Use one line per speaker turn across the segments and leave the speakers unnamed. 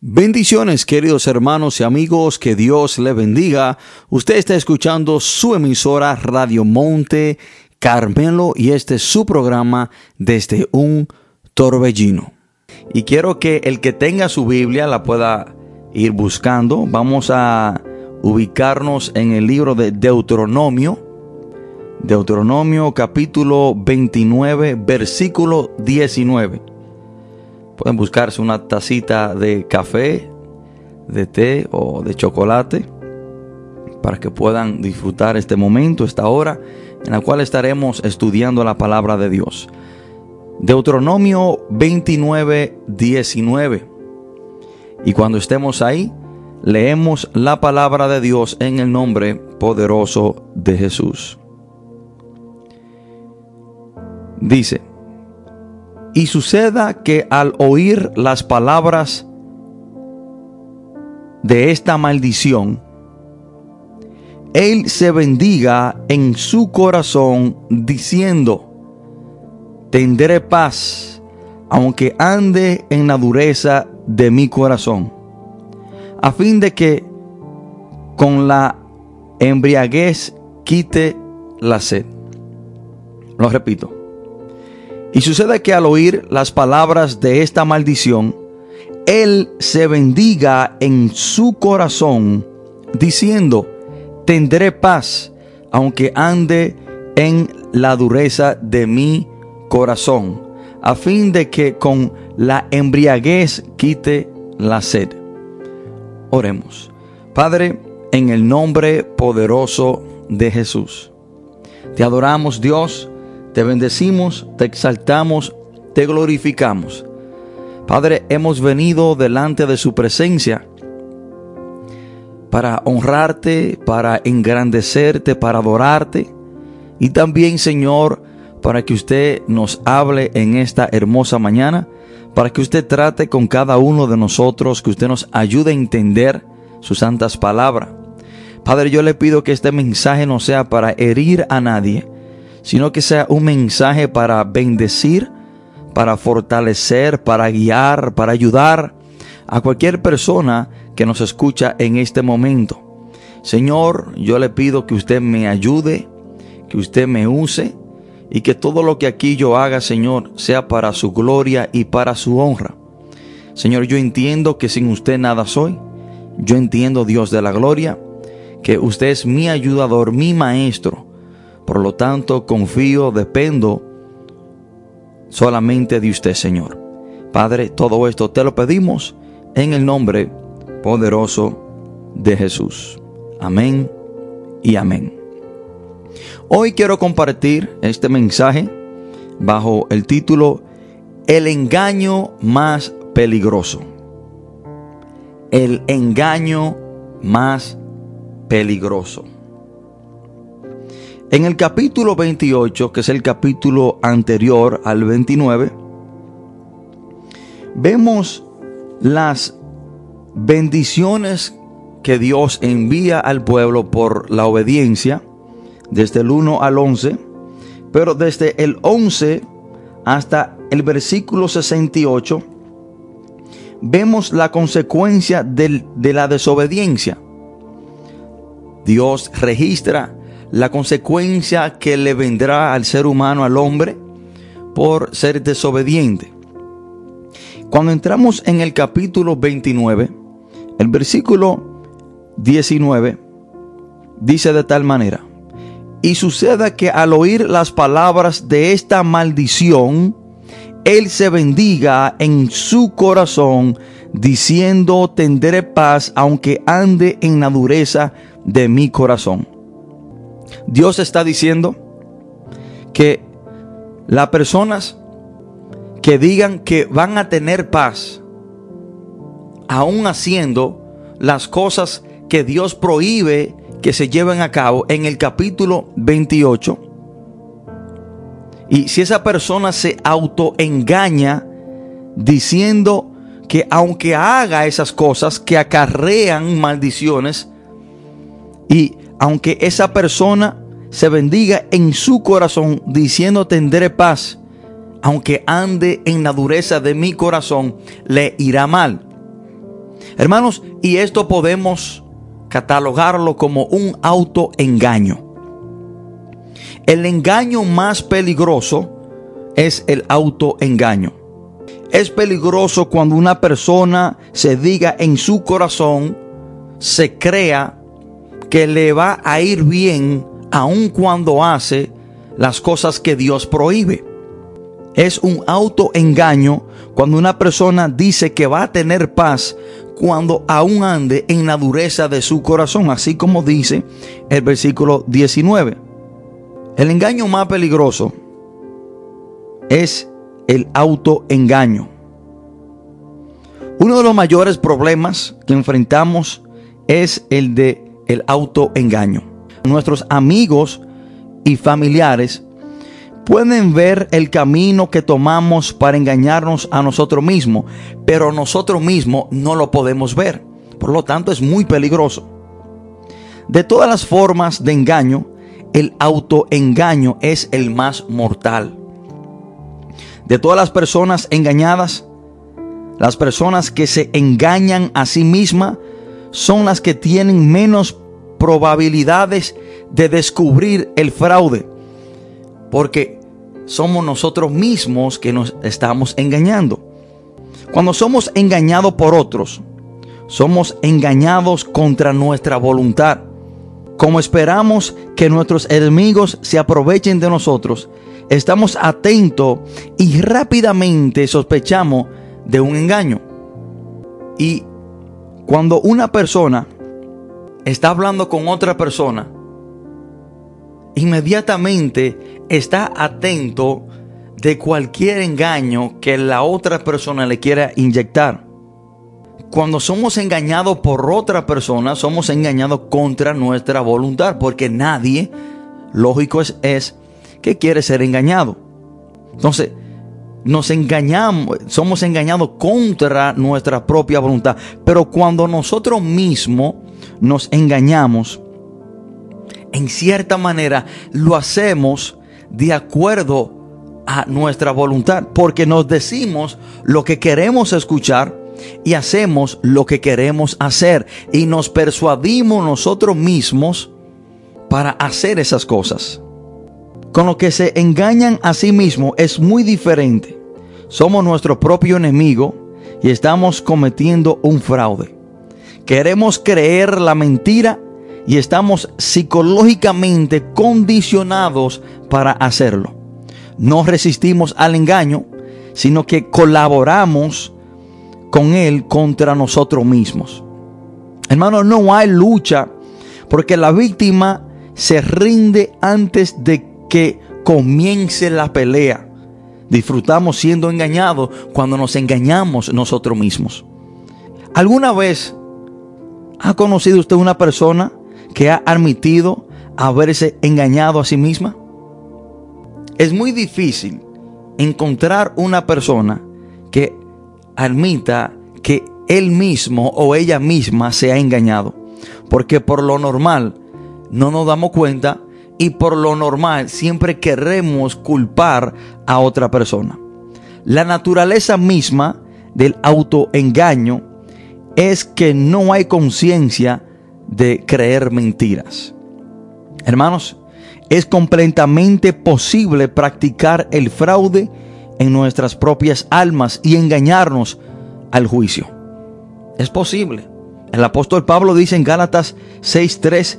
Bendiciones queridos hermanos y amigos, que Dios le bendiga. Usted está escuchando su emisora Radio Monte Carmelo y este es su programa desde un torbellino. Y quiero que el que tenga su Biblia la pueda ir buscando. Vamos a ubicarnos en el libro de Deuteronomio. Deuteronomio capítulo 29 versículo 19. Pueden buscarse una tacita de café, de té o de chocolate para que puedan disfrutar este momento, esta hora en la cual estaremos estudiando la palabra de Dios. Deuteronomio 29, 19. Y cuando estemos ahí, leemos la palabra de Dios en el nombre poderoso de Jesús. Dice, y suceda que al oír las palabras de esta maldición, él se bendiga en su corazón diciendo, tendré paz, aunque ande en la dureza de mi corazón, a fin de que con la embriaguez quite la sed. Lo repito. Y sucede que al oír las palabras de esta maldición, él se bendiga en su corazón, diciendo, tendré paz, aunque ande en la dureza de mi corazón, a fin de que con la embriaguez quite la sed. Oremos. Padre, en el nombre poderoso de Jesús. Te adoramos Dios te bendecimos, te exaltamos, te glorificamos. Padre, hemos venido delante de su presencia para honrarte, para engrandecerte, para adorarte. Y también, Señor, para que usted nos hable en esta hermosa mañana, para que usted trate con cada uno de nosotros, que usted nos ayude a entender sus santas palabras. Padre, yo le pido que este mensaje no sea para herir a nadie, sino que sea un mensaje para bendecir, para fortalecer, para guiar, para ayudar a cualquier persona que nos escucha en este momento. Señor, yo le pido que usted me ayude, que usted me use y que todo lo que aquí yo haga, Señor, sea para su gloria y para su honra. Señor, yo entiendo que sin usted nada soy. Yo entiendo, Dios de la gloria, que usted es mi ayudador, mi maestro por lo tanto, confío, dependo solamente de usted, Señor. Padre, todo esto te lo pedimos en el nombre poderoso de Jesús. Amén y amén. Hoy quiero compartir este mensaje bajo el título El engaño más peligroso. El engaño más peligroso. En el capítulo 28, que es el capítulo anterior al 29, vemos las bendiciones que Dios envía al pueblo por la obediencia, desde el 1 al 11, pero desde el 11 hasta el versículo 68, vemos la consecuencia de la desobediencia. Dios registra la consecuencia que le vendrá al ser humano, al hombre, por ser desobediente. Cuando entramos en el capítulo 29, el versículo 19 dice de tal manera, y suceda que al oír las palabras de esta maldición, él se bendiga en su corazón, diciendo, tendré paz aunque ande en la dureza de mi corazón. Dios está diciendo que las personas que digan que van a tener paz, aún haciendo las cosas que Dios prohíbe que se lleven a cabo en el capítulo 28, y si esa persona se autoengaña diciendo que aunque haga esas cosas que acarrean maldiciones y aunque esa persona se bendiga en su corazón diciendo tendré paz, aunque ande en la dureza de mi corazón, le irá mal. Hermanos, y esto podemos catalogarlo como un autoengaño. El engaño más peligroso es el autoengaño. Es peligroso cuando una persona se diga en su corazón, se crea que le va a ir bien aun cuando hace las cosas que Dios prohíbe. Es un autoengaño cuando una persona dice que va a tener paz cuando aún ande en la dureza de su corazón, así como dice el versículo 19. El engaño más peligroso es el autoengaño. Uno de los mayores problemas que enfrentamos es el de el autoengaño. Nuestros amigos y familiares pueden ver el camino que tomamos para engañarnos a nosotros mismos, pero nosotros mismos no lo podemos ver. Por lo tanto, es muy peligroso. De todas las formas de engaño, el autoengaño es el más mortal. De todas las personas engañadas, las personas que se engañan a sí mismas son las que tienen menos probabilidades de descubrir el fraude. Porque somos nosotros mismos que nos estamos engañando. Cuando somos engañados por otros, somos engañados contra nuestra voluntad. Como esperamos que nuestros enemigos se aprovechen de nosotros, estamos atentos y rápidamente sospechamos de un engaño. Y cuando una persona está hablando con otra persona, inmediatamente está atento de cualquier engaño que la otra persona le quiera inyectar. Cuando somos engañados por otra persona, somos engañados contra nuestra voluntad, porque nadie, lógico es, es que quiere ser engañado. Entonces, nos engañamos, somos engañados contra nuestra propia voluntad. Pero cuando nosotros mismos nos engañamos, en cierta manera lo hacemos de acuerdo a nuestra voluntad, porque nos decimos lo que queremos escuchar y hacemos lo que queremos hacer y nos persuadimos nosotros mismos para hacer esas cosas. Con lo que se engañan a sí mismos es muy diferente. Somos nuestro propio enemigo y estamos cometiendo un fraude. Queremos creer la mentira y estamos psicológicamente condicionados para hacerlo. No resistimos al engaño, sino que colaboramos con él contra nosotros mismos. Hermano, no hay lucha porque la víctima se rinde antes de que comience la pelea. Disfrutamos siendo engañados cuando nos engañamos nosotros mismos. ¿Alguna vez ha conocido usted una persona que ha admitido haberse engañado a sí misma? Es muy difícil encontrar una persona que admita que él mismo o ella misma se ha engañado. Porque por lo normal no nos damos cuenta y por lo normal siempre queremos culpar a otra persona. La naturaleza misma del autoengaño es que no hay conciencia de creer mentiras. Hermanos, es completamente posible practicar el fraude en nuestras propias almas y engañarnos al juicio. Es posible. El apóstol Pablo dice en Gálatas 6:3,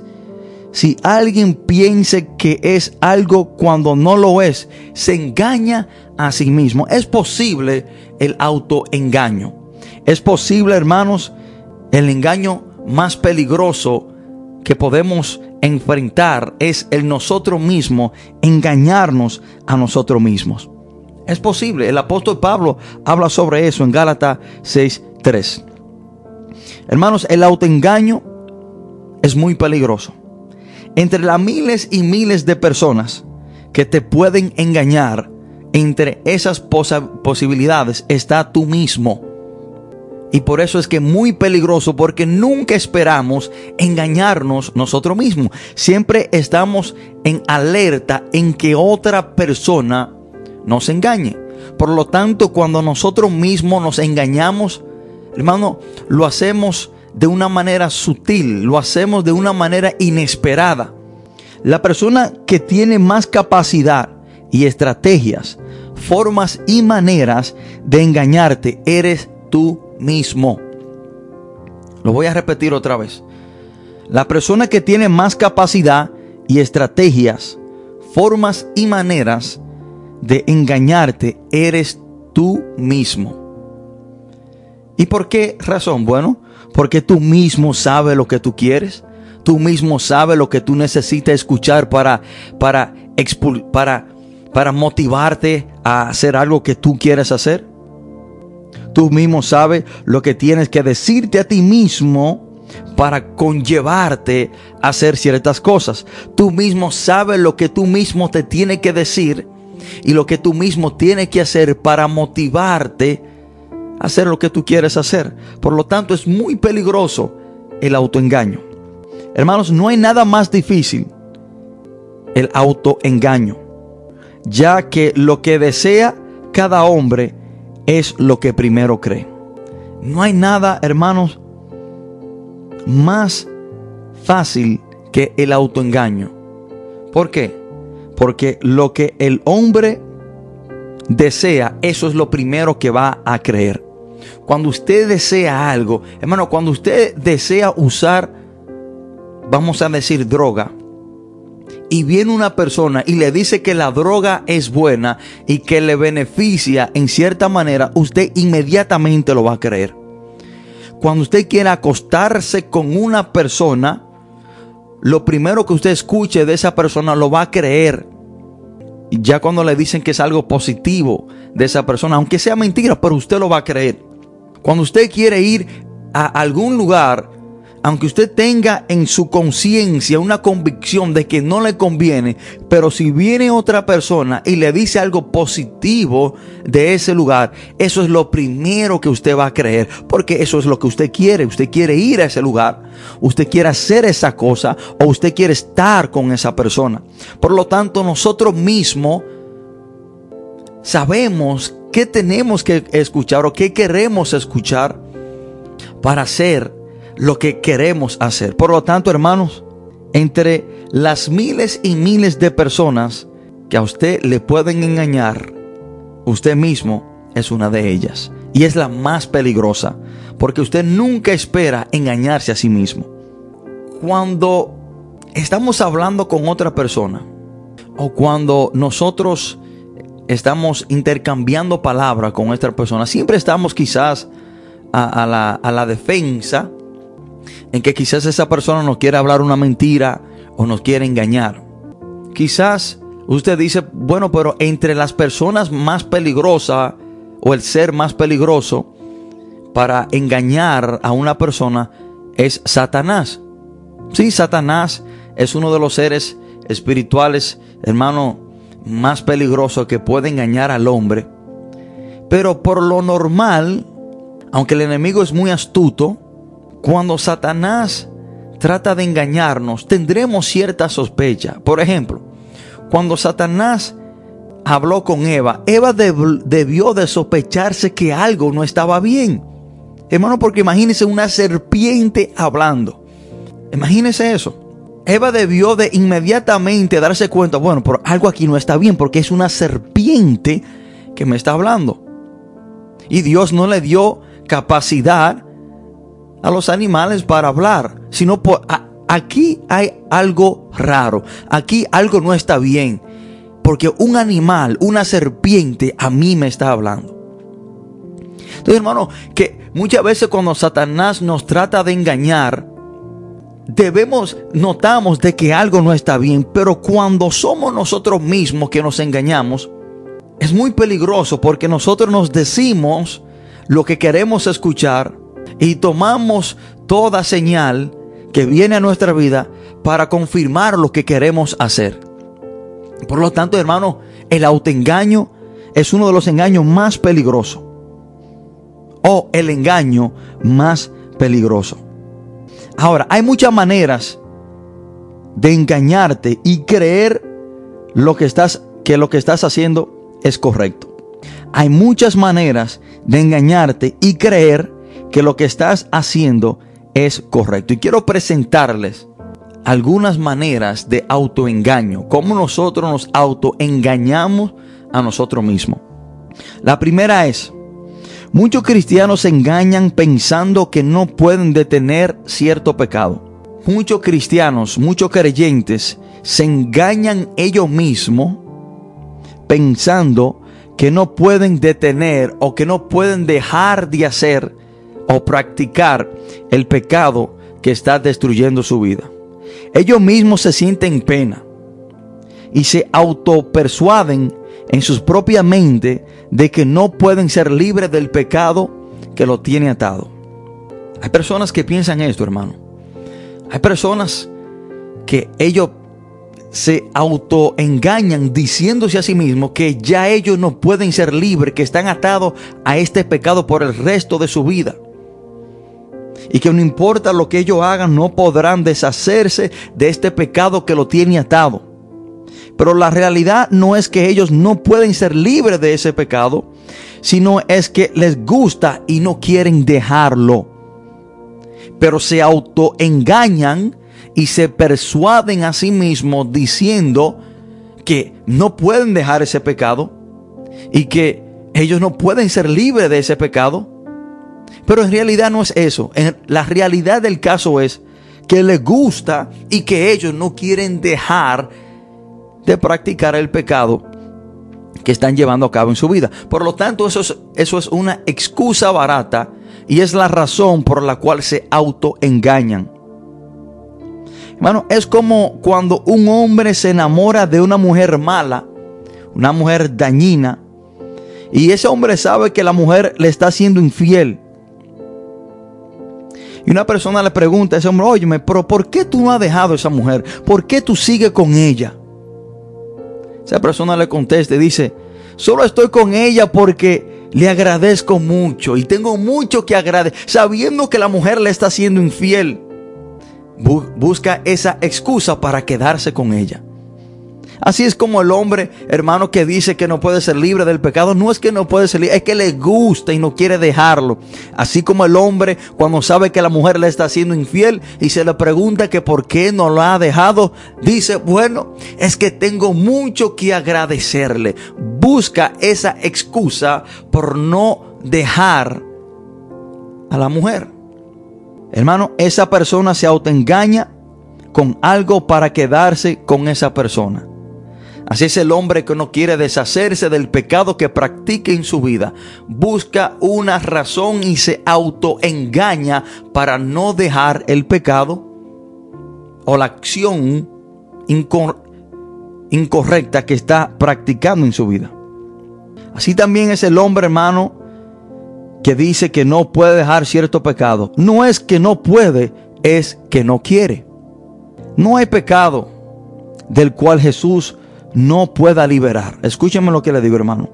si alguien piense que es algo cuando no lo es, se engaña a sí mismo. Es posible el autoengaño. Es posible, hermanos, el engaño más peligroso que podemos enfrentar es el nosotros mismos engañarnos a nosotros mismos. Es posible, el apóstol Pablo habla sobre eso en Gálatas 6:3. Hermanos, el autoengaño es muy peligroso. Entre las miles y miles de personas que te pueden engañar, entre esas posibilidades está tú mismo. Y por eso es que es muy peligroso porque nunca esperamos engañarnos nosotros mismos. Siempre estamos en alerta en que otra persona nos engañe. Por lo tanto, cuando nosotros mismos nos engañamos, hermano, lo hacemos de una manera sutil, lo hacemos de una manera inesperada. La persona que tiene más capacidad y estrategias, formas y maneras de engañarte eres tú mismo. Lo voy a repetir otra vez. La persona que tiene más capacidad y estrategias, formas y maneras de engañarte eres tú mismo. ¿Y por qué razón? Bueno, porque tú mismo sabes lo que tú quieres. Tú mismo sabes lo que tú necesitas escuchar para, para, para, para motivarte a hacer algo que tú quieres hacer. Tú mismo sabes lo que tienes que decirte a ti mismo para conllevarte a hacer ciertas cosas. Tú mismo sabes lo que tú mismo te tiene que decir y lo que tú mismo tienes que hacer para motivarte hacer lo que tú quieres hacer. Por lo tanto, es muy peligroso el autoengaño. Hermanos, no hay nada más difícil el autoengaño, ya que lo que desea cada hombre es lo que primero cree. No hay nada, hermanos, más fácil que el autoengaño. ¿Por qué? Porque lo que el hombre desea, eso es lo primero que va a creer. Cuando usted desea algo, hermano, cuando usted desea usar, vamos a decir, droga, y viene una persona y le dice que la droga es buena y que le beneficia en cierta manera, usted inmediatamente lo va a creer. Cuando usted quiere acostarse con una persona, lo primero que usted escuche de esa persona lo va a creer. Ya cuando le dicen que es algo positivo de esa persona, aunque sea mentira, pero usted lo va a creer. Cuando usted quiere ir a algún lugar aunque usted tenga en su conciencia una convicción de que no le conviene, pero si viene otra persona y le dice algo positivo de ese lugar, eso es lo primero que usted va a creer, porque eso es lo que usted quiere. Usted quiere ir a ese lugar, usted quiere hacer esa cosa o usted quiere estar con esa persona. Por lo tanto, nosotros mismos sabemos qué tenemos que escuchar o qué queremos escuchar para hacer lo que queremos hacer. Por lo tanto, hermanos, entre las miles y miles de personas que a usted le pueden engañar, usted mismo es una de ellas. Y es la más peligrosa, porque usted nunca espera engañarse a sí mismo. Cuando estamos hablando con otra persona, o cuando nosotros estamos intercambiando palabras con otra persona, siempre estamos quizás a, la, a la defensa en que quizás esa persona nos quiere hablar una mentira o nos quiere engañar. Quizás usted dice, bueno, pero entre las personas más peligrosas o el ser más peligroso para engañar a una persona es Satanás. Sí, Satanás es uno de los seres espirituales, hermano, más peligroso que puede engañar al hombre. Pero por lo normal, aunque el enemigo es muy astuto, cuando Satanás trata de engañarnos, tendremos cierta sospecha. Por ejemplo, cuando Satanás habló con Eva, Eva debió de sospecharse que algo no estaba bien. Hermano, porque imagínese una serpiente hablando. Imagínese eso. Eva debió de inmediatamente darse cuenta, bueno, pero algo aquí no está bien porque es una serpiente que me está hablando. Y Dios no le dio capacidad a los animales para hablar, sino por, aquí hay algo raro, aquí algo no está bien, porque un animal, una serpiente, a mí me está hablando. Entonces, hermano, que muchas veces cuando Satanás nos trata de engañar, debemos, notamos de que algo no está bien, pero cuando somos nosotros mismos que nos engañamos, es muy peligroso porque nosotros nos decimos lo que queremos escuchar y tomamos toda señal que viene a nuestra vida para confirmar lo que queremos hacer. Por lo tanto, hermano, el autoengaño es uno de los engaños más peligrosos. O el engaño más peligroso. Ahora, hay muchas maneras de engañarte y creer lo que estás que lo que estás haciendo es correcto. Hay muchas maneras de engañarte y creer que lo que estás haciendo es correcto. Y quiero presentarles algunas maneras de autoengaño, cómo nosotros nos autoengañamos a nosotros mismos. La primera es, muchos cristianos se engañan pensando que no pueden detener cierto pecado. Muchos cristianos, muchos creyentes se engañan ellos mismos pensando que no pueden detener o que no pueden dejar de hacer o practicar el pecado que está destruyendo su vida. Ellos mismos se sienten pena y se autopersuaden en sus propias mente de que no pueden ser libres del pecado que lo tiene atado. Hay personas que piensan esto, hermano. Hay personas que ellos se autoengañan diciéndose a sí mismos que ya ellos no pueden ser libres, que están atados a este pecado por el resto de su vida. Y que no importa lo que ellos hagan, no podrán deshacerse de este pecado que lo tiene atado. Pero la realidad no es que ellos no pueden ser libres de ese pecado, sino es que les gusta y no quieren dejarlo. Pero se autoengañan y se persuaden a sí mismos diciendo que no pueden dejar ese pecado y que ellos no pueden ser libres de ese pecado. Pero en realidad no es eso. La realidad del caso es que les gusta y que ellos no quieren dejar de practicar el pecado que están llevando a cabo en su vida. Por lo tanto, eso es, eso es una excusa barata y es la razón por la cual se autoengañan. Hermano, es como cuando un hombre se enamora de una mujer mala, una mujer dañina, y ese hombre sabe que la mujer le está siendo infiel. Y una persona le pregunta a ese hombre, oye, pero ¿por qué tú no has dejado a esa mujer? ¿Por qué tú sigues con ella? Esa persona le contesta y dice, solo estoy con ella porque le agradezco mucho y tengo mucho que agradecer, sabiendo que la mujer le está siendo infiel busca esa excusa para quedarse con ella. Así es como el hombre, hermano, que dice que no puede ser libre del pecado, no es que no puede ser libre, es que le gusta y no quiere dejarlo. Así como el hombre cuando sabe que la mujer le está siendo infiel y se le pregunta que por qué no lo ha dejado, dice, bueno, es que tengo mucho que agradecerle. Busca esa excusa por no dejar a la mujer. Hermano, esa persona se autoengaña con algo para quedarse con esa persona. Así es el hombre que no quiere deshacerse del pecado que practique en su vida. Busca una razón y se autoengaña para no dejar el pecado o la acción incorrecta que está practicando en su vida. Así también es el hombre, hermano, que dice que no puede dejar cierto pecado, no es que no puede, es que no quiere. No hay pecado del cual Jesús no pueda liberar. Escúcheme lo que le digo, hermano.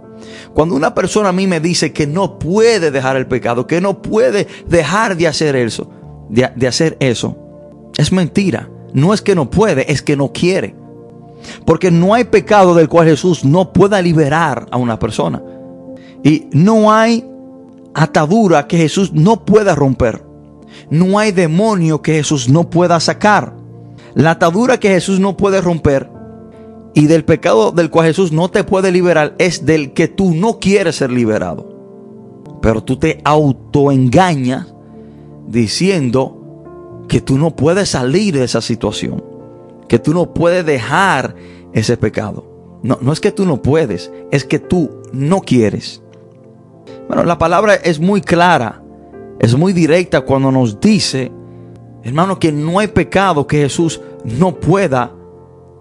Cuando una persona a mí me dice que no puede dejar el pecado, que no puede dejar de hacer eso, de, de hacer eso, es mentira. No es que no puede, es que no quiere. Porque no hay pecado del cual Jesús no pueda liberar a una persona. Y no hay atadura que Jesús no pueda romper. No hay demonio que Jesús no pueda sacar. La atadura que Jesús no puede romper y del pecado del cual Jesús no te puede liberar es del que tú no quieres ser liberado. Pero tú te autoengañas diciendo que tú no puedes salir de esa situación, que tú no puedes dejar ese pecado. No, no es que tú no puedes, es que tú no quieres. Bueno, la palabra es muy clara, es muy directa cuando nos dice, hermano, que no hay pecado que Jesús no pueda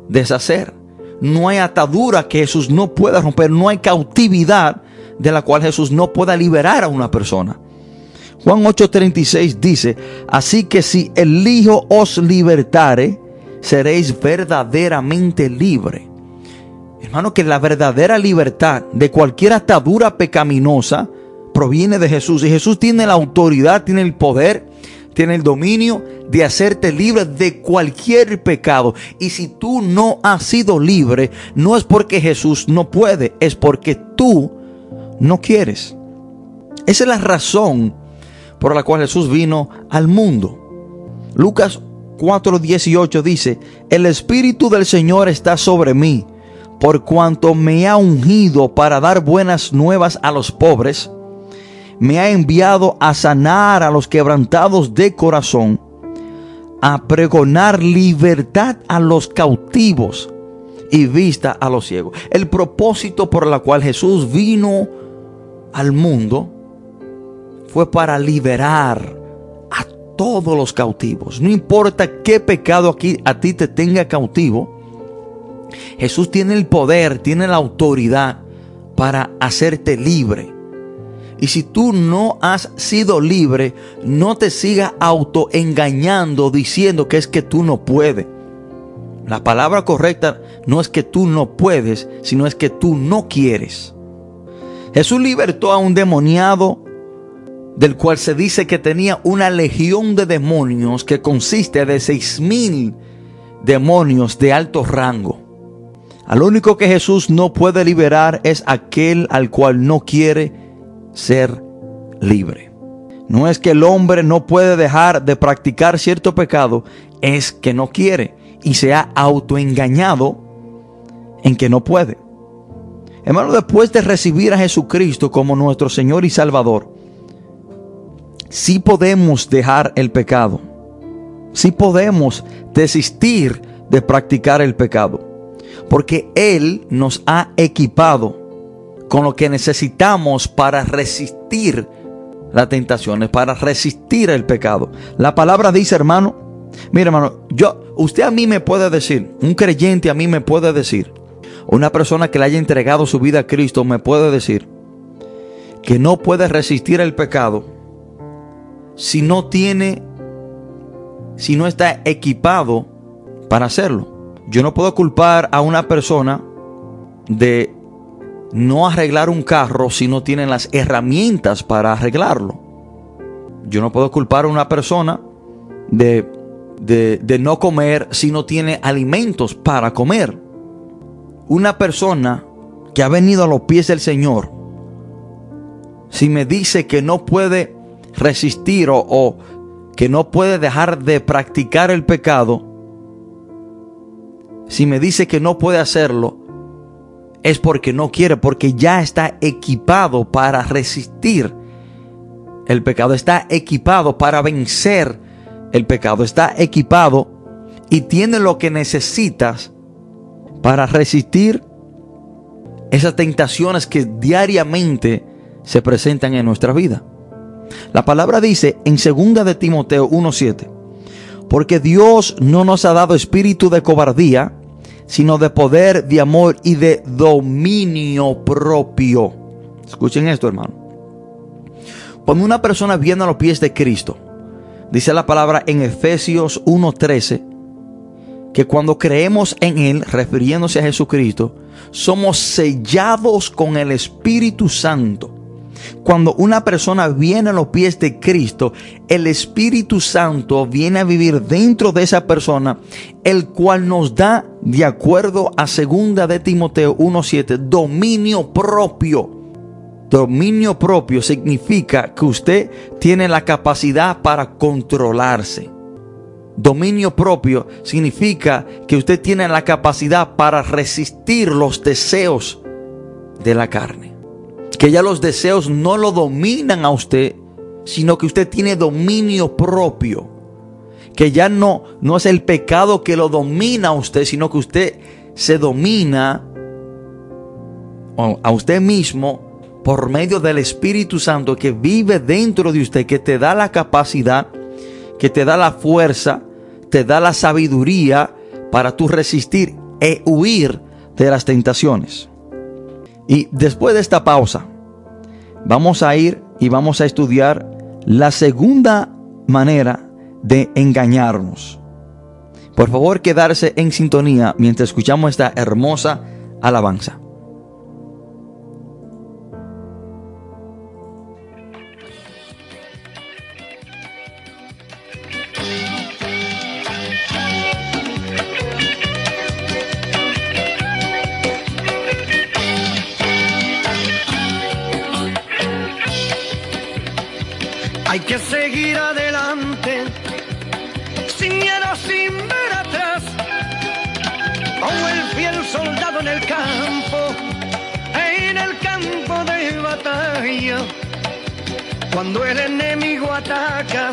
deshacer. No hay atadura que Jesús no pueda romper. No hay cautividad de la cual Jesús no pueda liberar a una persona. Juan 8:36 dice, así que si el Hijo os libertare, seréis verdaderamente libre. Hermano, que la verdadera libertad de cualquier atadura pecaminosa proviene de Jesús. Y Jesús tiene la autoridad, tiene el poder, tiene el dominio de hacerte libre de cualquier pecado. Y si tú no has sido libre, no es porque Jesús no puede, es porque tú no quieres. Esa es la razón por la cual Jesús vino al mundo. Lucas 4:18 dice, el Espíritu del Señor está sobre mí, por cuanto me ha ungido para dar buenas nuevas a los pobres, me ha enviado a sanar a los quebrantados de corazón, a pregonar libertad a los cautivos y vista a los ciegos. El propósito por el cual Jesús vino al mundo fue para liberar a todos los cautivos. No importa qué pecado aquí a ti te tenga cautivo, Jesús tiene el poder, tiene la autoridad para hacerte libre. Y si tú no has sido libre, no te sigas autoengañando diciendo que es que tú no puedes. La palabra correcta no es que tú no puedes, sino es que tú no quieres. Jesús libertó a un demoniado del cual se dice que tenía una legión de demonios que consiste de seis mil demonios de alto rango. Al único que Jesús no puede liberar es aquel al cual no quiere ser libre. No es que el hombre no puede dejar de practicar cierto pecado, es que no quiere y se ha autoengañado en que no puede. Hermano, después de recibir a Jesucristo como nuestro Señor y Salvador, sí podemos dejar el pecado. Sí podemos desistir de practicar el pecado. Porque Él nos ha equipado con lo que necesitamos para resistir las tentaciones, para resistir el pecado. La palabra dice, hermano, mira hermano, yo, usted a mí me puede decir, un creyente a mí me puede decir, una persona que le haya entregado su vida a Cristo me puede decir que no puede resistir el pecado si no tiene, si no está equipado para hacerlo. Yo no puedo culpar a una persona de no arreglar un carro si no tiene las herramientas para arreglarlo. Yo no puedo culpar a una persona de, de no comer si no tiene alimentos para comer. Una persona que ha venido a los pies del Señor, si me dice que no puede resistir o, que no puede dejar de practicar el pecado, si me dice que no puede hacerlo, es porque no quiere, porque ya está equipado para resistir el pecado, está equipado para vencer el pecado, está equipado y tiene lo que necesitas para resistir esas tentaciones que diariamente se presentan en nuestra vida. La palabra dice en 2 de Timoteo 1:7, porque Dios no nos ha dado espíritu de cobardía, sino de poder, de amor y de dominio propio. Escuchen esto, hermano. Cuando una persona viene a los pies de Cristo, dice la palabra en Efesios 1:13, que cuando creemos en Él, refiriéndose a Jesucristo, somos sellados con el Espíritu Santo. Cuando una persona viene a los pies de Cristo, el Espíritu Santo viene a vivir dentro de esa persona, el cual nos da, de acuerdo a segunda de Timoteo 1.7, dominio propio. Dominio propio significa que usted tiene la capacidad para controlarse. Dominio propio significa que usted tiene la capacidad para resistir los deseos de la carne. Que ya los deseos no lo dominan a usted, sino que usted tiene dominio propio. Que ya no, no es el pecado que lo domina a usted, sino que usted se domina a usted mismo por medio del Espíritu Santo que vive dentro de usted, que te da la capacidad que te da la fuerza, te da la sabiduría para tú resistir e huir de las tentaciones. Y después de esta pausa, vamos a ir y vamos a estudiar la segunda manera de engañarnos. Por favor, quedarse en sintonía mientras escuchamos esta hermosa alabanza.
Cuando el enemigo ataca,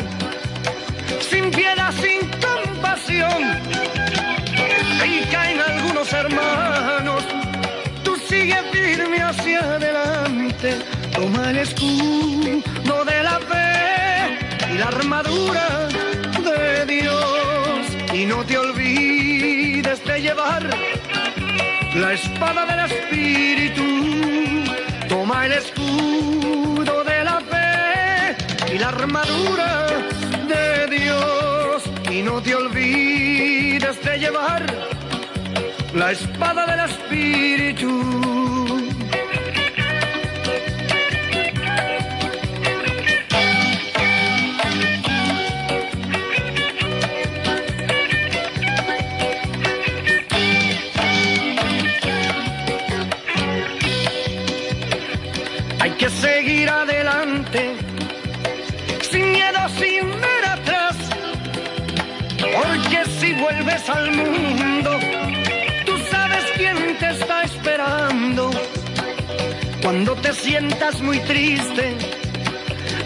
sin piedad, sin compasión, y caen algunos hermanos, tú sigue firme hacia adelante, toma el escudo de la fe y la armadura de Dios, y no te olvides de llevar la espada del Espíritu, toma el escudo la armadura de Dios, y no te olvides de llevar la espada del Espíritu. Al mundo, tú sabes quién te está esperando. Cuando te sientas muy triste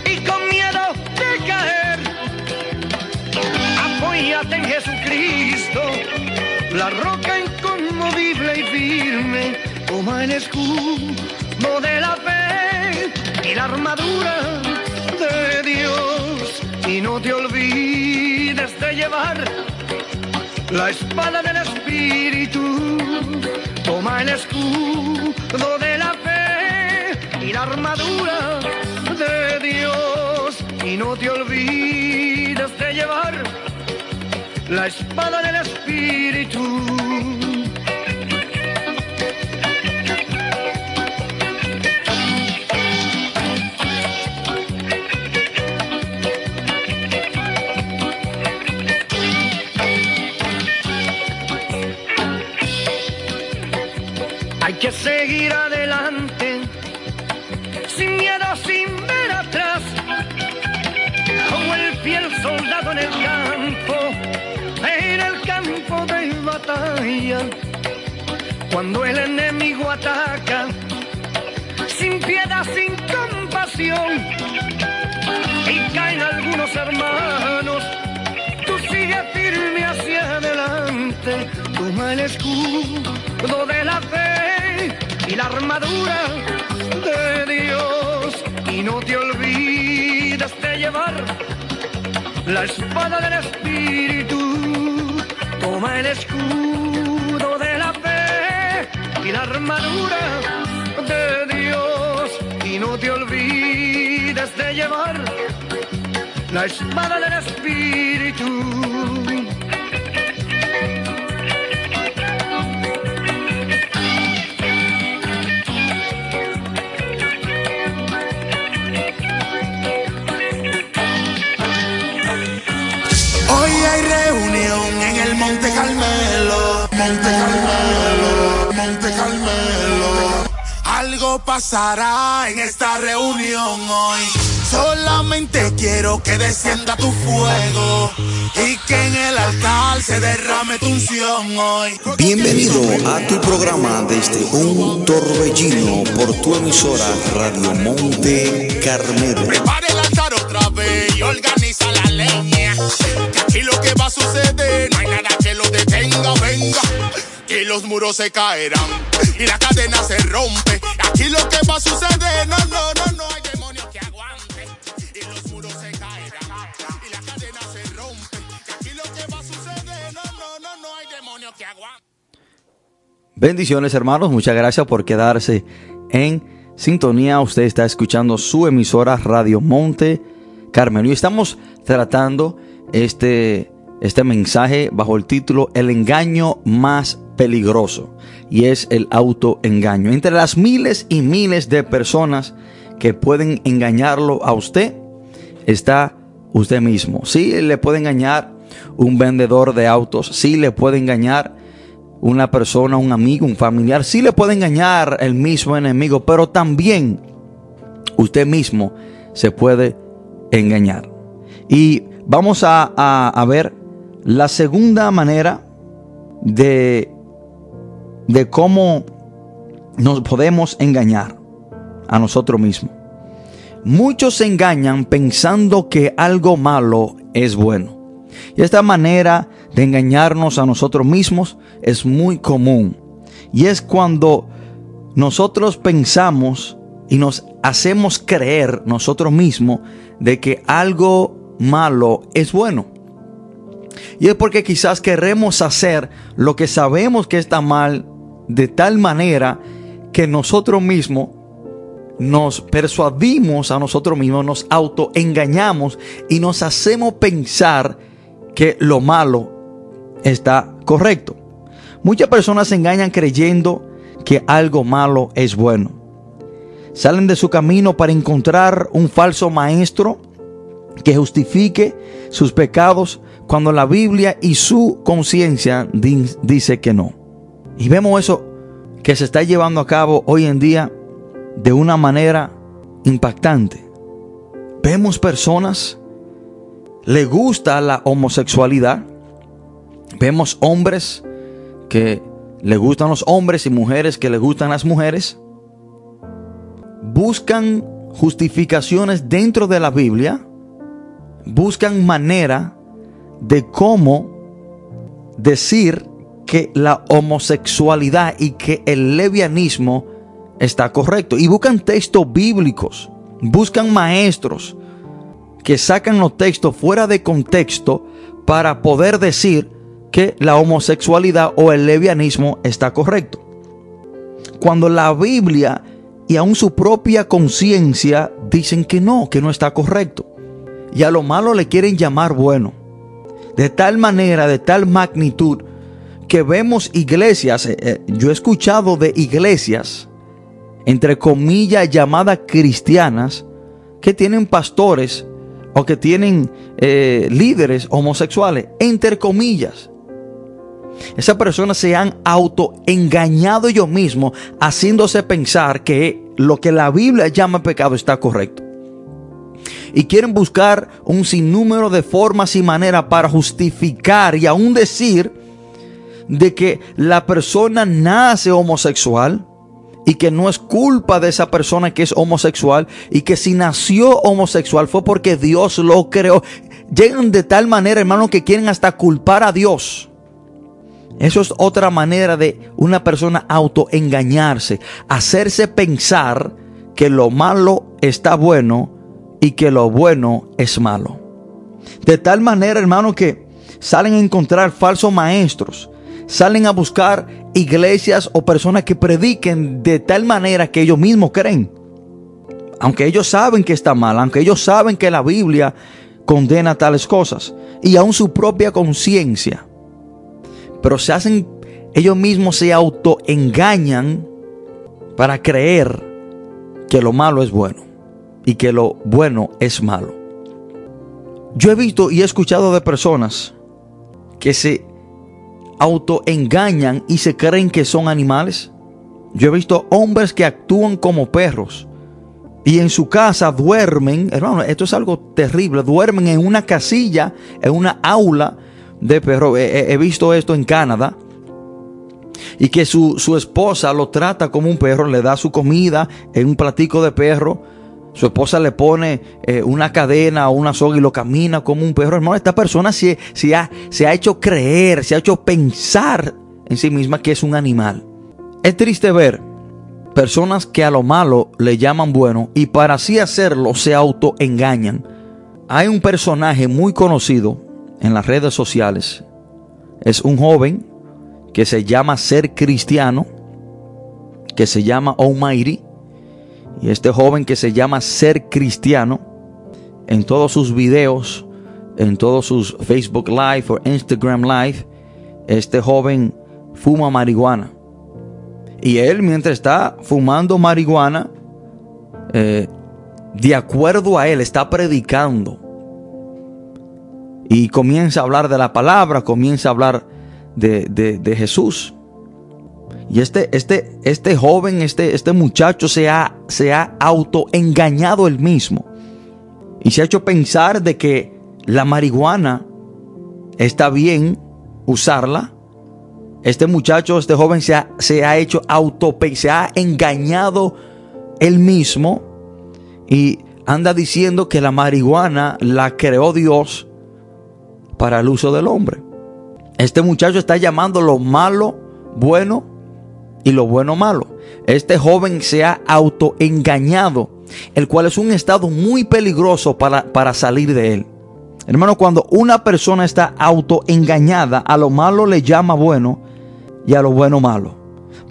y con miedo de caer, apóyate en Jesucristo, la roca inconmovible y firme, toma el escudo de la fe y la armadura de Dios, y no te olvides de llevar la espada del Espíritu, toma el escudo de la fe y la armadura de Dios, y no te olvides de llevar la espada del Espíritu. Cuando el enemigo ataca, sin piedad, sin compasión, y caen algunos hermanos, tú sigue firme hacia adelante, toma el escudo de la fe y la armadura de Dios, y no te olvides de llevar la espada del Espíritu, toma el escudo de la fe y la armadura de Dios, y no te olvides de llevar la espada del Espíritu.
Algo pasará en esta reunión hoy. Solamente quiero que descienda tu fuego y que en el altar se derrame tu unción hoy.
Bienvenido a tu programa desde un torbellino por tu emisora Radio Monte Carmelo.
Prepare el altar otra vez y organiza la leña. Que aquí lo que va a suceder, no hay nada que lo detenga, venga. Y los muros se caerán y la cadena se rompe. Aquí lo que va a suceder, no, no, no, no hay demonio que aguante. Y los muros se caerán y la cadena se rompe. Aquí lo que va a suceder, no, no, no, no hay demonio que aguante.
Bendiciones hermanos, muchas gracias por quedarse en sintonía. Usted está escuchando su emisora Radio Monte Carmelo y estamos tratando este, este mensaje bajo el título El engaño más peligroso y es el autoengaño. Entre las miles y miles de personas que pueden engañarlo a usted está usted mismo. Sí, le puede engañar un vendedor de autos, sí le puede engañar una persona, un amigo, un familiar, sí le puede engañar el mismo enemigo, pero también usted mismo se puede engañar. Y vamos a, a- a ver la segunda manera de, de cómo nos podemos engañar a nosotros mismos. Muchos se engañan pensando que algo malo es bueno. Y esta manera de engañarnos a nosotros mismos es muy común. Y es cuando nosotros pensamos y nos hacemos creer nosotros mismos de que algo malo es bueno. Y es porque quizás queremos hacer lo que sabemos que está mal de tal manera que nosotros mismos nos persuadimos a nosotros mismos, nos autoengañamos y nos hacemos pensar que lo malo está correcto. Muchas personas se engañan creyendo que algo malo es bueno. Salen de su camino para encontrar un falso maestro que justifique sus pecados cuando la Biblia y su conciencia di- dice que no. Y vemos eso que se está llevando a cabo hoy en día de una manera impactante. Vemos personas, le gusta la homosexualidad. Vemos hombres que le gustan los hombres y mujeres que le gustan las mujeres. Buscan justificaciones dentro de la Biblia. Buscan manera de cómo decir que la homosexualidad y que el levianismo está correcto. Y buscan textos bíblicos, buscan maestros que sacan los textos fuera de contexto para poder decir que la homosexualidad o el levianismo está correcto. Cuando la Biblia y aún su propia conciencia dicen que no, que no está correcto. Y a lo malo le quieren llamar bueno. De tal manera, de tal magnitud, que vemos iglesias, eh, eh, yo he escuchado de iglesias, entre comillas, llamadas cristianas, que tienen pastores o que tienen eh, líderes homosexuales, entre comillas. Esas personas se han autoengañado ellos mismos, haciéndose pensar que lo que la Biblia llama pecado está correcto. Y quieren buscar un sinnúmero de formas y maneras para justificar y aún decir de que la persona nace homosexual y que no es culpa de esa persona que es homosexual y que si nació homosexual fue porque Dios lo creó. Llegan de tal manera, hermano, que quieren hasta culpar a Dios. Eso es otra manera de una persona autoengañarse, hacerse pensar que lo malo está bueno y que lo bueno es malo. De tal manera, hermano, que salen a encontrar falsos maestros, salen a buscar iglesias o personas que prediquen de tal manera que ellos mismos creen. Aunque ellos saben que está mal, aunque ellos saben que la Biblia condena tales cosas y aún su propia conciencia. Pero se hacen, ellos mismos se autoengañan para creer que lo malo es bueno y que lo bueno es malo. Yo he visto y he escuchado de personas que se autoengañan y se creen que son animales. Yo he visto hombres que actúan como perros y en su casa duermen, hermano, esto es algo terrible, duermen en una casilla, en una aula de perro. He, he visto esto en Canadá. Y que su, su, esposa lo trata como un perro, le da su comida en un platico de perro. Su esposa le pone eh, una cadena o una soga y lo camina como un perro. Hermano, esta persona se, ha, se ha hecho creer, se ha hecho pensar en sí misma que es un animal. Es triste ver personas que a lo malo le llaman bueno y para así hacerlo se autoengañan. Hay un personaje muy conocido en las redes sociales. Es un joven que se llama Ser Cristiano, que se llama Almighty. Este joven que se llama Ser Cristiano, en todos sus videos, en todos sus Facebook Live o Instagram Live, este joven fuma marihuana. Y él, mientras está fumando marihuana, eh, de acuerdo a él, está predicando. Y comienza a hablar de la palabra, comienza a hablar de, de Jesús. Y este, este, este joven, este, este muchacho se ha, se ha autoengañado él mismo. y se ha hecho pensar de que la marihuana está bien usarla. Este muchacho, este joven se ha, se ha hecho auto, se ha engañado él mismo y anda diciendo que la marihuana la creó Dios para el uso del hombre. Este muchacho está llamando lo malo bueno y lo bueno malo. Este joven se ha autoengañado, el cual es un estado muy peligroso para, para salir de él. Hermano, cuando una persona está autoengañada, a lo malo le llama bueno y a lo bueno malo.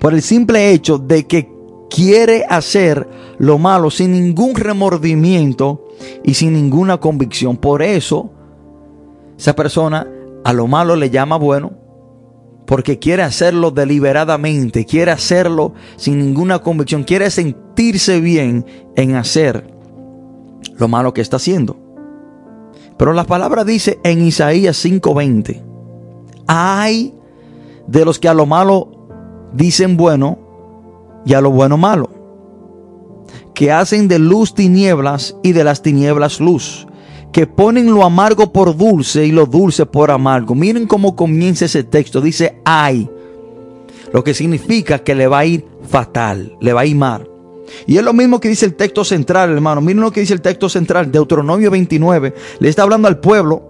Por el simple hecho de que quiere hacer lo malo sin ningún remordimiento y sin ninguna convicción. Por eso, esa persona a lo malo le llama bueno, porque quiere hacerlo deliberadamente, quiere hacerlo sin ninguna convicción, quiere sentirse bien en hacer lo malo que está haciendo. Pero la palabra dice en Isaías 5:20, hay de los que a lo malo dicen bueno y a lo bueno malo, que hacen de luz tinieblas y de las tinieblas luz, que ponen lo amargo por dulce y lo dulce por amargo. Miren cómo comienza ese texto, dice hay, lo que significa que le va a ir fatal, le va a ir mal. Y es lo mismo que dice el texto central, hermano. Miren lo que dice el texto central, Deuteronomio 29. Le está hablando al pueblo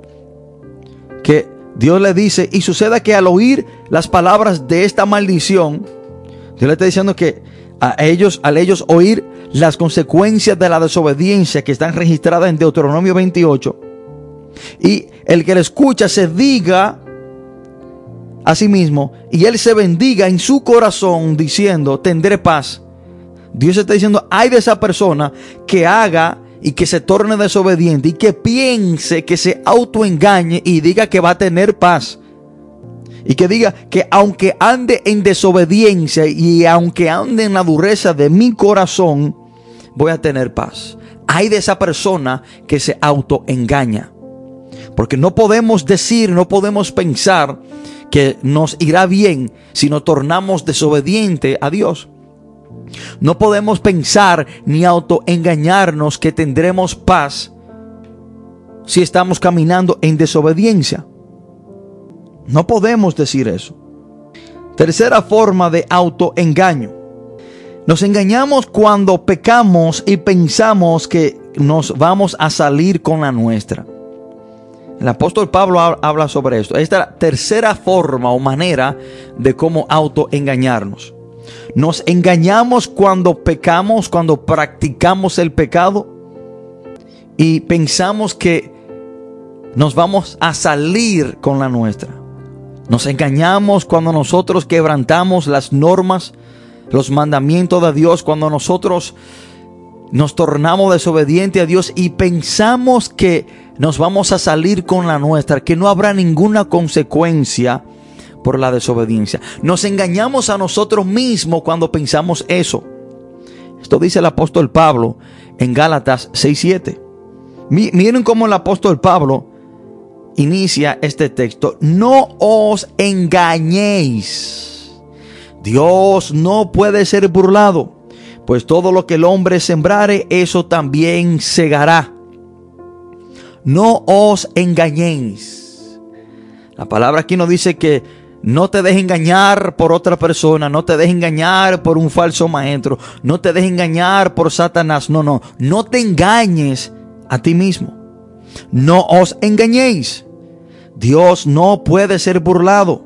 que Dios le dice, y suceda que al oír las palabras de esta maldición, Dios le está diciendo que a ellos, al ellos oír las consecuencias de la desobediencia que están registradas en Deuteronomio 28, y el que le escucha se diga a sí mismo, y él se bendiga en su corazón diciendo, tendré paz Dios está diciendo, hay de esa persona que haga y que se torne desobediente y que piense, que se autoengañe y diga que va a tener paz. Y que diga que aunque ande en desobediencia y aunque ande en la dureza de mi corazón, voy a tener paz. Hay de esa persona que se autoengaña. Porque no podemos decir, no podemos pensar que nos irá bien si nos tornamos desobediente a Dios. No podemos pensar ni autoengañarnos que tendremos paz si estamos caminando en desobediencia. No podemos decir eso. Tercera forma de autoengaño. Nos engañamos cuando pecamos y pensamos que nos vamos a salir con la nuestra. El apóstol Pablo habla sobre esto. Esta tercera forma o manera de cómo autoengañarnos. Nos engañamos cuando pecamos, cuando practicamos el pecado y pensamos que nos vamos a salir con la nuestra. Nos engañamos cuando nosotros quebrantamos las normas, los mandamientos de Dios, cuando nosotros nos tornamos desobedientes a Dios y pensamos que nos vamos a salir con la nuestra, que no habrá ninguna consecuencia por la desobediencia. Nos engañamos a nosotros mismos cuando pensamos eso. Esto dice el apóstol Pablo en Gálatas 6:7. Miren cómo el apóstol Pablo inicia este texto. No os engañéis. Dios no puede ser burlado, pues todo lo que el hombre sembrare, eso también segará. No os engañéis. La palabra aquí nos dice que no te dejes engañar por otra persona, no te dejes engañar por un falso maestro, no te dejes engañar por Satanás. No, no, no te engañes a ti mismo. No os engañéis. Dios no puede ser burlado.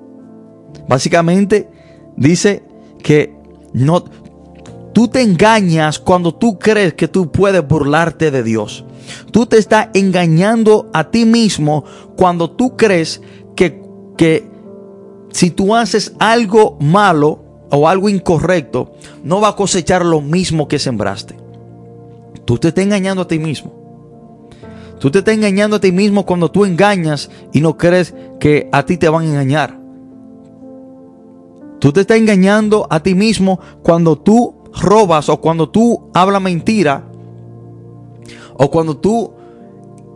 Básicamente dice que no tú te engañas cuando tú crees que tú puedes burlarte de Dios. Tú te estás engañando a ti mismo cuando tú crees que, que si tú haces algo malo o algo incorrecto, no va a cosechar lo mismo que sembraste. Tú te estás engañando a ti mismo. Tú te estás engañando a ti mismo cuando tú engañas y no crees que a ti te van a engañar. Tú te estás engañando a ti mismo cuando tú robas o cuando tú hablas mentira o cuando tú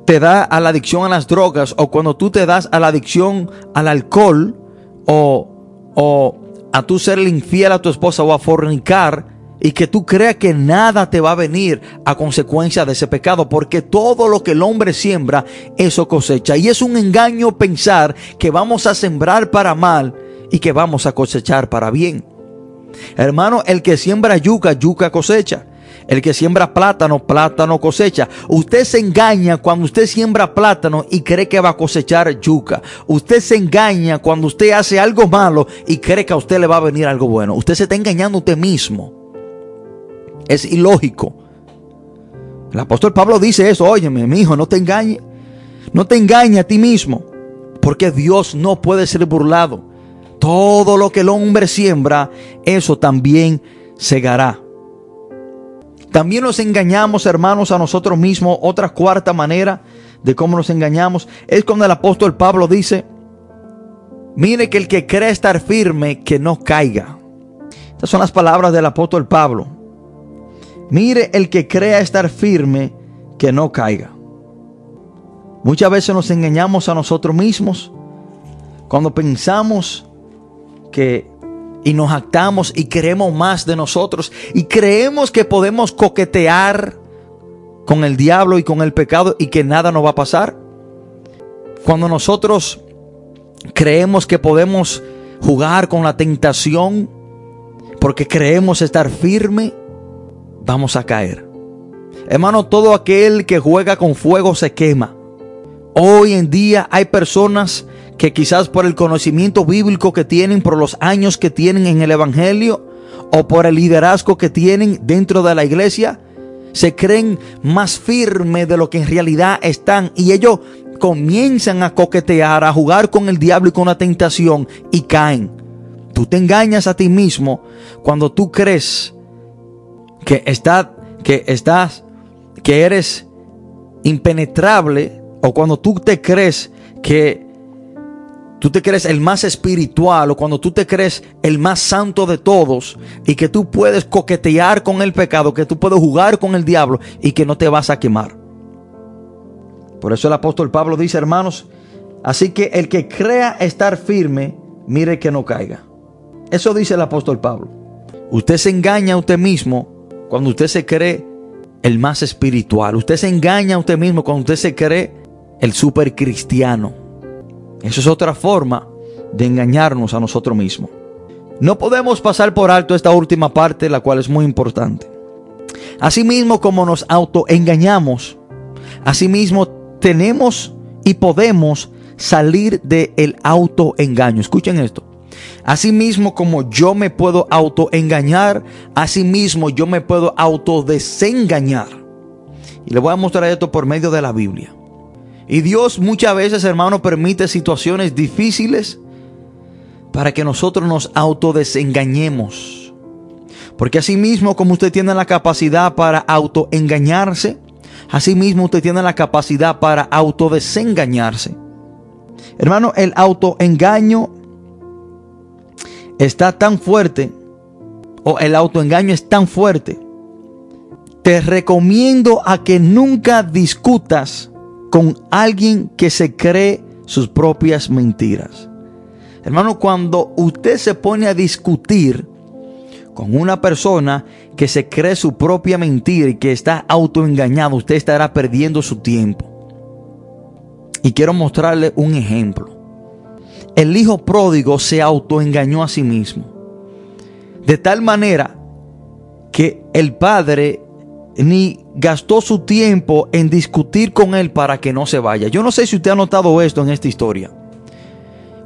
te das a la adicción a las drogas o cuando tú te das a la adicción al alcohol o, a tú serle infiel a tu esposa o a fornicar y que tú creas que nada te va a venir a consecuencia de ese pecado, porque todo lo que el hombre siembra, eso cosecha. Y es un engaño pensar que vamos a sembrar para mal y que vamos a cosechar para bien. Hermano, el que siembra yuca, yuca cosecha. El que siembra plátano, plátano cosecha. Usted se engaña cuando usted siembra plátano y cree que va a cosechar yuca. Usted se engaña cuando usted hace algo malo y cree que a usted le va a venir algo bueno. Usted se está engañando a usted mismo. Es ilógico. El apóstol Pablo dice eso, óyeme, mi hijo, no te engañes. No te engañes a ti mismo. Porque Dios no puede ser burlado. Todo lo que el hombre siembra, eso también segará. También nos engañamos, hermanos, a nosotros mismos. Otra cuarta manera de cómo nos engañamos es cuando el apóstol Pablo dice, mire que el que cree estar firme, que no caiga. Estas son las palabras del apóstol Pablo. Mire el que crea estar firme, que no caiga. Muchas veces nos engañamos a nosotros mismos cuando pensamos que y nos actamos y creemos más de nosotros y creemos que podemos coquetear con el diablo y con el pecado y que nada nos va a pasar. Cuando nosotros creemos que podemos jugar con la tentación porque creemos estar firme, vamos a caer. Hermano, todo aquel que juega con fuego se quema. Hoy en día hay personas que quizás por el conocimiento bíblico que tienen, por los años que tienen en el Evangelio o por el liderazgo que tienen dentro de la iglesia, se creen más firmes de lo que en realidad están y ellos comienzan a coquetear, a jugar con el diablo y con la tentación y caen. Tú te engañas a ti mismo cuando tú crees que, está, que estás, que eres impenetrable o cuando tú te crees que tú te crees el más espiritual o cuando tú te crees el más santo de todos y que tú puedes coquetear con el pecado, que tú puedes jugar con el diablo y que no te vas a quemar. Por eso el apóstol Pablo dice, hermanos, así que el que crea estar firme, mire que no caiga. Eso dice el apóstol Pablo. Usted se engaña a usted mismo cuando usted se cree el más espiritual. Usted se engaña a usted mismo cuando usted se cree el super cristiano. Eso es otra forma de engañarnos a nosotros mismos. No podemos pasar por alto esta última parte, la cual es muy importante. Asimismo, como nos autoengañamos, asimismo tenemos y podemos salir del autoengaño. Escuchen esto. Asimismo, como yo me puedo autoengañar, asimismo yo me puedo autodesengañar. Y le voy a mostrar esto por medio de la Biblia. Y Dios muchas veces, hermano, permite situaciones difíciles para que nosotros nos autodesengañemos. Porque así mismo como usted tiene la capacidad para autoengañarse, así mismo usted tiene la capacidad para autodesengañarse. Hermano, el autoengaño está tan fuerte, o el autoengaño es tan fuerte, te recomiendo a que nunca discutas con alguien que se cree sus propias mentiras. Hermano, cuando usted se pone a discutir con una persona que se cree su propia mentira y que está autoengañado, usted estará perdiendo su tiempo. Y quiero mostrarle un ejemplo. El hijo pródigo se autoengañó a sí mismo. De tal manera que el padre ni gastó su tiempo en discutir con él para que no se vaya. Yo no sé si usted ha notado esto en esta historia.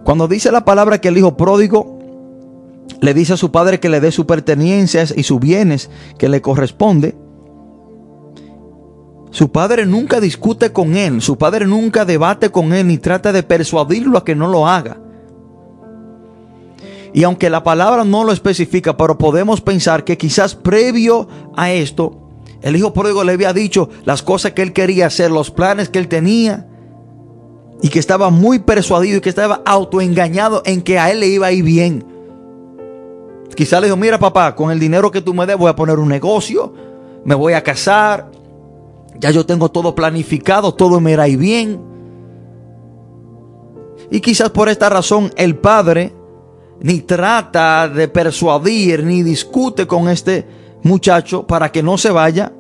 Cuando dice la palabra que el hijo pródigo le dice a su padre que le dé sus pertenencias y sus bienes que le corresponde, su padre nunca discute con él, su padre nunca debate con él ni trata de persuadirlo a que no lo haga. Y aunque la palabra no lo especifica, pero podemos pensar que quizás previo a esto, el hijo pródigo le había dicho las cosas que él quería hacer, los planes que él tenía. Y que estaba muy persuadido y que estaba autoengañado en que a él le iba a ir bien. Quizá le dijo, mira papá, con el dinero que tú me des voy a poner un negocio, me voy a casar, ya yo tengo todo planificado, todo me irá bien. Y quizás por esta razón el padre ni trata de persuadir ni discute con este muchacho para que no se vaya.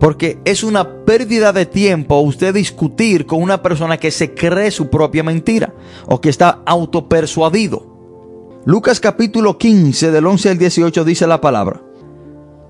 Porque es una pérdida de tiempo usted discutir con una persona que se cree su propia mentira o que está autopersuadido. Lucas capítulo 15 del 11 al 18 dice la palabra.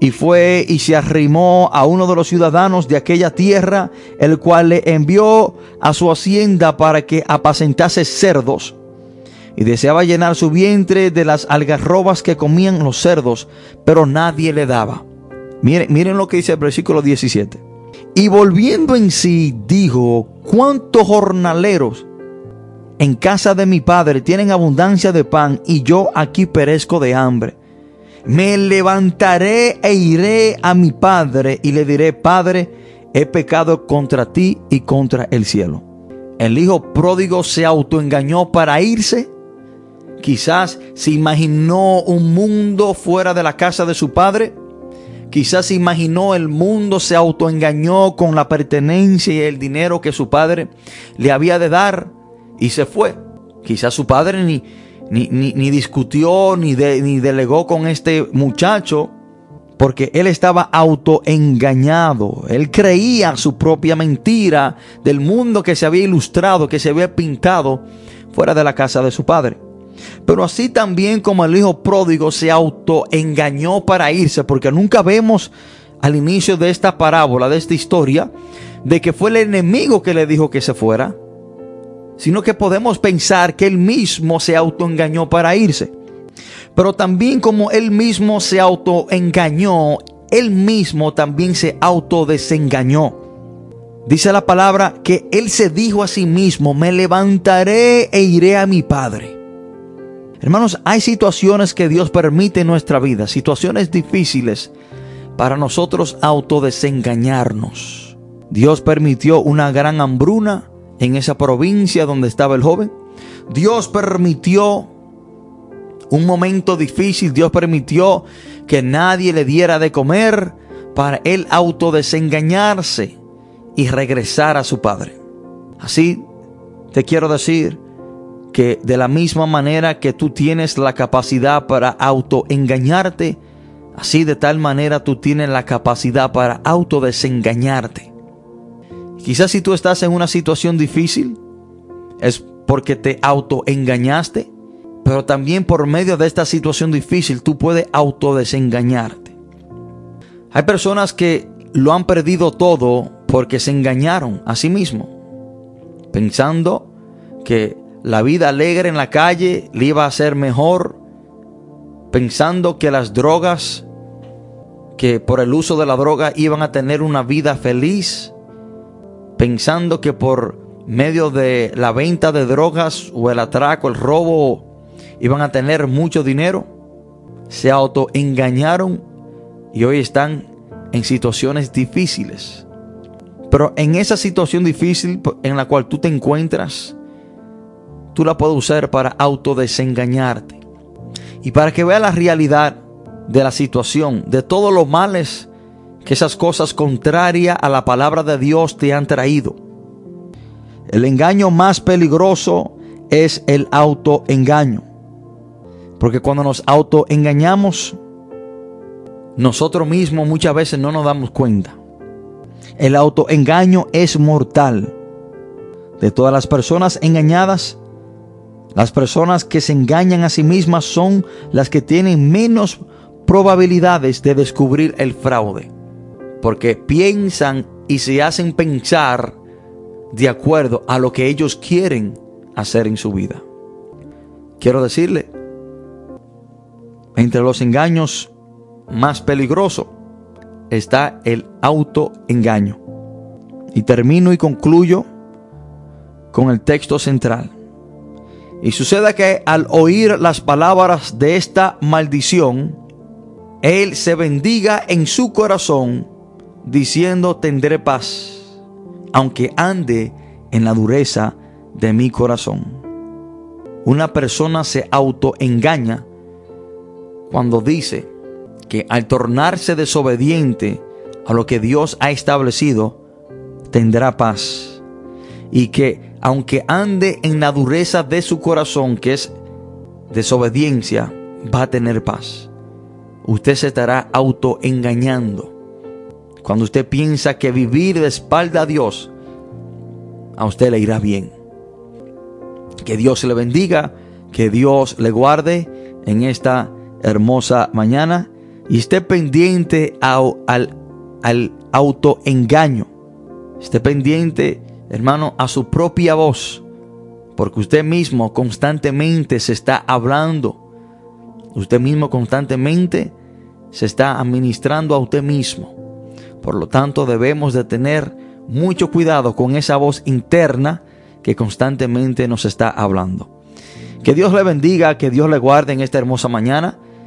y fue y se arrimó a uno de los ciudadanos de aquella tierra, el cual le envió a su hacienda para que apacentase cerdos. Y deseaba llenar su vientre de las algarrobas que comían los cerdos, pero nadie le daba. Miren, miren lo que dice el versículo 17. Y volviendo en sí, dijo, ¿cuántos jornaleros en casa de mi padre tienen abundancia de pan y yo aquí perezco de hambre? Me levantaré e iré a mi padre y le diré, Padre, he pecado contra ti y contra el cielo. El hijo pródigo se autoengañó para irse. Quizás se imaginó un mundo fuera de la casa de su padre. Quizás se imaginó el mundo, se autoengañó con la pertenencia y el dinero que su padre le había de dar y se fue. Quizás su padre ni, ni, discutió, ni, ni delegó con este muchacho, porque él estaba autoengañado. Él creía su propia mentira del mundo que se había ilustrado, que se había pintado fuera de la casa de su padre. Pero así también como el hijo pródigo se autoengañó para irse, porque nunca vemos al inicio de esta parábola, de esta historia, de que fue el enemigo que le dijo que se fuera sino que podemos pensar que él mismo se autoengañó para irse. Pero también como él mismo se autoengañó, él mismo también se autodesengañó. Dice la palabra que él se dijo a sí mismo, me levantaré e iré a mi Padre. Hermanos, hay situaciones que Dios permite en nuestra vida, situaciones difíciles para nosotros autodesengañarnos. Dios permitió una gran hambruna en esa provincia donde estaba el joven. Dios permitió un momento difícil, Dios permitió que nadie le diera de comer para él autodesengañarse y regresar a su padre. Así te quiero decir que de la misma manera que tú tienes la capacidad para autoengañarte, así de tal manera tú tienes la capacidad para autodesengañarte. Quizás si tú estás en una situación difícil, es porque te autoengañaste, pero también por medio de esta situación difícil tú puedes autodesengañarte. Hay personas que lo han perdido todo porque se engañaron a sí mismos, pensando que la vida alegre en la calle le iba a ser mejor, pensando que las drogas, que por el uso de la droga iban a tener una vida feliz, pensando que por medio de la venta de drogas o el atraco, el robo, iban a tener mucho dinero, se autoengañaron y hoy están en situaciones difíciles. Pero en esa situación difícil en la cual tú te encuentras, tú la puedes usar para autodesengañarte. Y para que veas la realidad de la situación, de todos los males que esas cosas contrarias a la palabra de Dios te han traído. El engaño más peligroso es el autoengaño. Porque cuando nos autoengañamos, nosotros mismos muchas veces no nos damos cuenta. El autoengaño es mortal. De todas las personas engañadas, las personas que se engañan a sí mismas son las que tienen menos probabilidades de descubrir el fraude porque piensan y se hacen pensar de acuerdo a lo que ellos quieren hacer en su vida. Quiero decirle, entre los engaños más peligrosos está el autoengaño. Y termino y concluyo con el texto central. Y sucede que al oír las palabras de esta maldición, Él se bendiga en su corazón, diciendo, tendré paz, aunque ande en la dureza de mi corazón. Una persona se autoengaña cuando dice que al tornarse desobediente a lo que Dios ha establecido, tendrá paz. Y que aunque ande en la dureza de su corazón, que es desobediencia, va a tener paz. Usted se estará autoengañando. Cuando usted piensa que vivir de espalda a Dios, a usted le irá bien. Que Dios le bendiga, que Dios le guarde en esta hermosa mañana y esté pendiente al, al autoengaño. Esté pendiente, hermano, a su propia voz, porque usted mismo constantemente se está hablando. Usted mismo constantemente se está administrando a usted mismo. Por lo tanto, debemos de tener mucho cuidado con esa voz interna que constantemente nos está hablando. Que Dios le bendiga, que Dios le guarde en esta hermosa mañana.